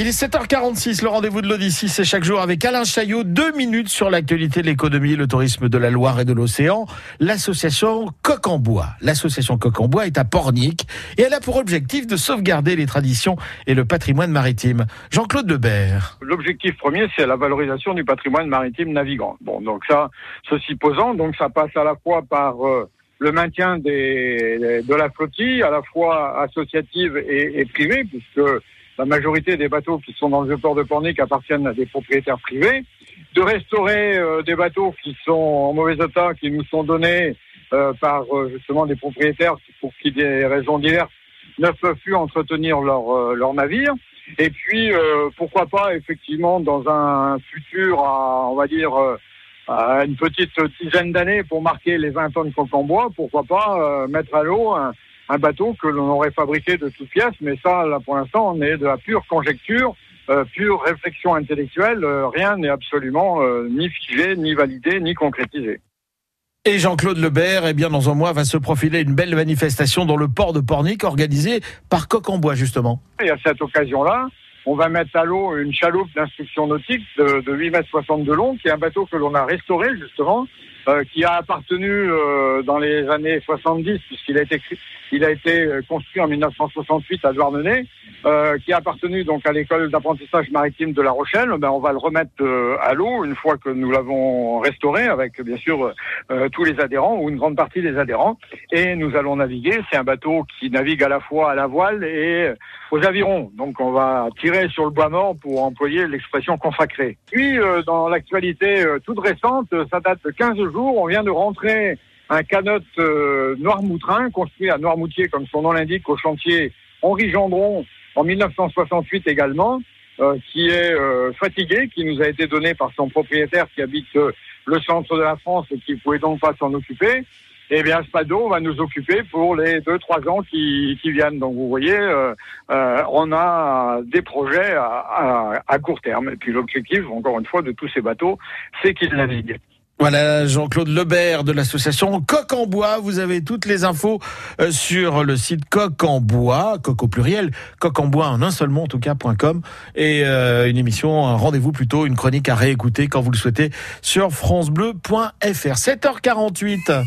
Il est 7h46, le rendez-vous de l'Odyssée, c'est chaque jour avec Alain Chaillot. Deux minutes sur l'actualité de l'économie, le tourisme de la Loire et de l'océan. L'association Coq en Bois. L'association Coq en Bois est à Pornic et elle a pour objectif de sauvegarder les traditions et le patrimoine maritime. Jean-Claude Lebert. L'objectif premier, c'est la valorisation du patrimoine maritime navigant. Bon, donc ça, ceci posant, donc ça passe à la fois par euh, le maintien de la flottille, à la fois associative et, et privée, puisque la majorité des bateaux qui sont dans le port de Pornic appartiennent à des propriétaires privés, de restaurer euh, des bateaux qui sont en mauvais état, qui nous sont donnés euh, par euh, justement des propriétaires pour qui des raisons diverses ne peuvent plus entretenir leur, leur navire. Et puis, pourquoi pas, effectivement, dans un futur, à, on va dire, à une petite dizaine d'années pour marquer les 20 ans de coq en bois, pourquoi pas mettre à l'eau un, un bateau que l'on aurait fabriqué de toutes pièces, mais ça, là, pour l'instant, on est de la pure conjecture, euh, pure réflexion intellectuelle. Euh, rien n'est absolument euh, ni figé, ni validé, ni concrétisé. Et Jean-Claude Lebert, eh bien, dans un mois, va se profiler une belle manifestation dans le port de Pornic, organisée par Coq en Bois, justement. Et à cette occasion-là, on va mettre à l'eau une chaloupe d'instruction nautique de, de 8 mètres 60 de long, qui est un bateau que l'on a restauré, justement, euh, qui a appartenu euh, dans les années 70, puisqu'il a été il a été euh, construit en 1968 à Douarnenez, euh, qui a appartenu donc à l'école d'apprentissage maritime de La Rochelle. Ben, on va le remettre à l'eau une fois que nous l'avons restauré, avec bien sûr tous les adhérents ou une grande partie des adhérents, et nous allons naviguer. C'est un bateau qui navigue à la fois à la voile et aux avirons. Donc on va tirer sur le bois mort pour employer l'expression consacrée. Puis dans l'actualité toute récente, ça date de 15 jours, on vient de rentrer un canot euh, Noirmoutrin, construit à Noirmoutier, comme son nom l'indique, au chantier Henri Gendron, en 1968 également, euh, qui est euh, fatigué, qui nous a été donné par son propriétaire qui habite le centre de la France et qui ne pouvait donc pas s'en occuper. Eh bien, bateau va nous occuper pour les deux, trois ans qui, viennent. Donc, vous voyez, on a des projets à court terme. Et puis, l'objectif, encore une fois, de tous ces bateaux, c'est qu'ils naviguent. Voilà, Jean-Claude Lebert de l'association Coq en Bois. Vous avez toutes les infos euh, sur le site Coq en Bois, Coq au pluriel, Coq en Bois en un seul mot en tout cas.com et euh, une émission, un rendez-vous plutôt, une chronique à réécouter quand vous le souhaitez sur francebleu.fr. 7h48.